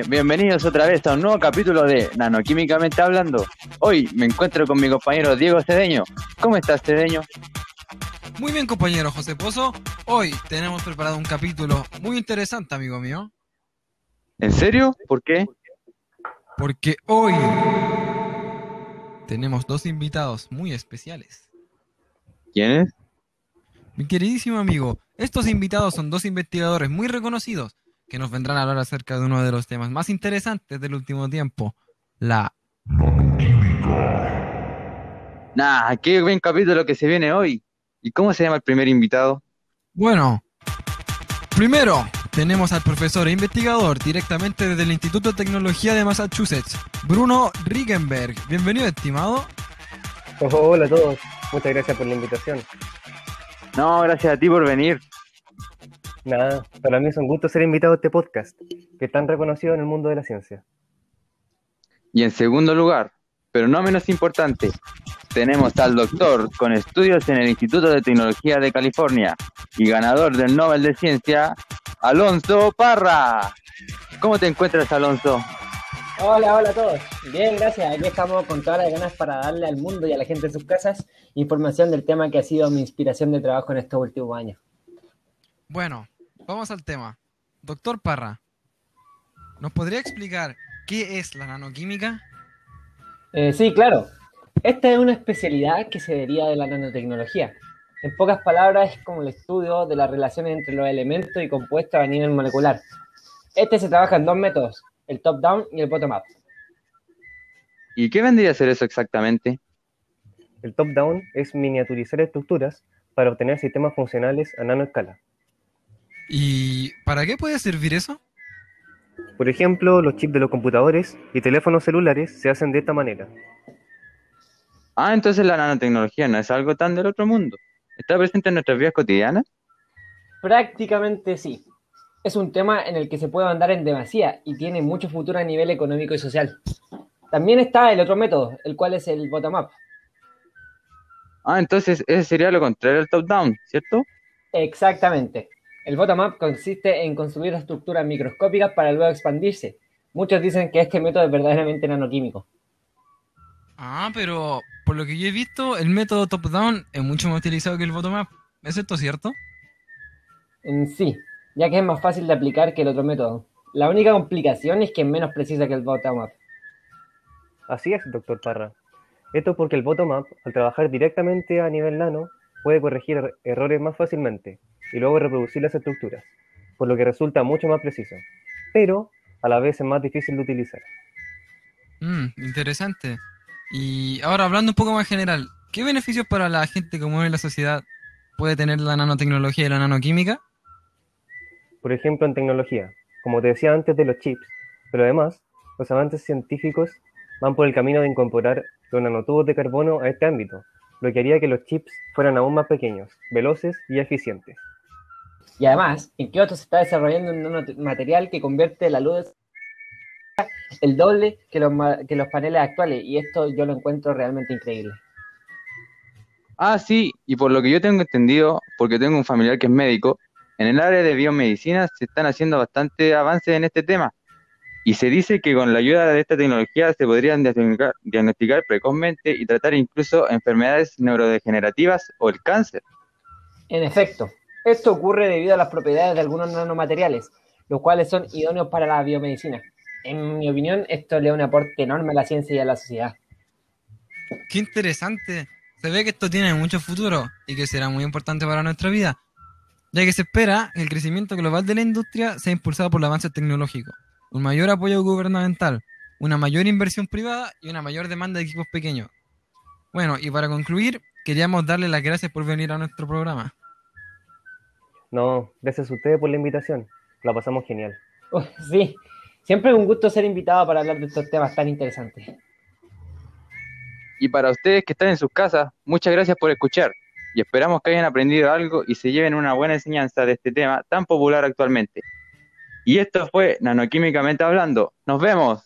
Bienvenidos otra vez a un nuevo capítulo de Nanoquímicamente Hablando. Hoy me encuentro con mi compañero Diego Cedeño. ¿Cómo estás, Cedeño? Muy bien, compañero José Pozo. Hoy tenemos preparado un capítulo muy interesante, amigo mío. ¿En serio? ¿Por qué? Porque hoy tenemos dos invitados muy especiales. ¿Quiénes? Mi queridísimo amigo, estos invitados son dos investigadores muy reconocidos que nos vendrán a hablar acerca de uno de los temas más interesantes del último tiempo, la Nah, qué buen capítulo que se viene hoy. ¿Y cómo se llama el primer invitado? Bueno, primero tenemos al profesor e investigador directamente desde el Instituto de Tecnología de Massachusetts, Bruno Riegenberg. Bienvenido, estimado. hola a todos, muchas gracias por la invitación. No, gracias a ti por venir. Nada, para mí es un gusto ser invitado a este podcast, que es tan reconocido en el mundo de la ciencia. Y en segundo lugar, pero no menos importante, tenemos al doctor con estudios en el Instituto de Tecnología de California y ganador del Nobel de Ciencia, Alonso Parra. ¿Cómo te encuentras, Alonso? Hola, hola a todos. Bien, gracias. Aquí estamos con todas las ganas para darle al mundo y a la gente en sus casas información del tema que ha sido mi inspiración de trabajo en estos últimos años. Bueno, vamos al tema. Doctor Parra, ¿nos podría explicar qué es la nanoquímica? Eh, sí, claro. Esta es una especialidad que se deriva de la nanotecnología. En pocas palabras, es como el estudio de las relaciones entre los elementos y compuestos a nivel molecular. Este se trabaja en dos métodos, el top-down y el bottom-up. ¿Y qué vendría a ser eso exactamente? El top-down es miniaturizar estructuras para obtener sistemas funcionales a nanoescala. ¿Y para qué puede servir eso? Por ejemplo, los chips de los computadores y teléfonos celulares se hacen de esta manera. Ah, entonces la nanotecnología no es algo tan del otro mundo. ¿Está presente en nuestras vidas cotidianas? Prácticamente sí. Es un tema en el que se puede andar en demasía y tiene mucho futuro a nivel económico y social. También está el otro método, el cual es el bottom-up. Ah, entonces ese sería lo contrario al top-down, ¿cierto? Exactamente. El bottom-up consiste en construir estructuras microscópicas para luego expandirse. Muchos dicen que este método es verdaderamente nanoquímico. Ah, pero por lo que yo he visto, el método top-down es mucho más utilizado que el bottom-up. ¿Es esto cierto? En sí, ya que es más fácil de aplicar que el otro método. La única complicación es que es menos precisa que el bottom-up. Así es, doctor Parra. Esto porque el bottom-up, al trabajar directamente a nivel nano, puede corregir er-, errores más fácilmente y luego reproducir las estructuras, por lo que resulta mucho más preciso, pero a la vez es más difícil de utilizar. Mm, interesante. Y ahora hablando un poco más general, ¿qué beneficios para la gente que mueve la sociedad puede tener la nanotecnología y la nanoquímica? Por ejemplo, en tecnología, como te decía antes de los chips, pero además, los avances científicos van por el camino de incorporar los nanotubos de carbono a este ámbito, lo que haría que los chips fueran aún más pequeños, veloces y eficientes. Y además, en Kioto se está desarrollando un material que convierte la luz el doble que los, que los paneles actuales, y esto yo lo encuentro realmente increíble. Ah, sí, y por lo que yo tengo entendido, porque tengo un familiar que es médico, en el área de biomedicina se están haciendo bastante avances en este tema. Y se dice que con la ayuda de esta tecnología se podrían diagnosticar, precozmente y tratar incluso enfermedades neurodegenerativas o el cáncer. En efecto, esto ocurre debido a las propiedades de algunos nanomateriales, los cuales son idóneos para la biomedicina. En mi opinión, esto le da un aporte enorme a la ciencia y a la sociedad. Qué interesante. Se ve que esto tiene mucho futuro y que será muy importante para nuestra vida, ya que se espera que el crecimiento global de la industria sea impulsado por el avance tecnológico un mayor apoyo gubernamental, una mayor inversión privada y una mayor demanda de equipos pequeños. Bueno, y para concluir, queríamos darle las gracias por venir a nuestro programa. No, gracias a ustedes por la invitación. La pasamos genial. sí, siempre es un gusto ser invitado para hablar de estos temas tan interesantes. Y para ustedes que están en sus casas, muchas gracias por escuchar y esperamos que hayan aprendido algo y se lleven una buena enseñanza de este tema tan popular actualmente. Y esto fue Nanoquímicamente Hablando. Nos vemos.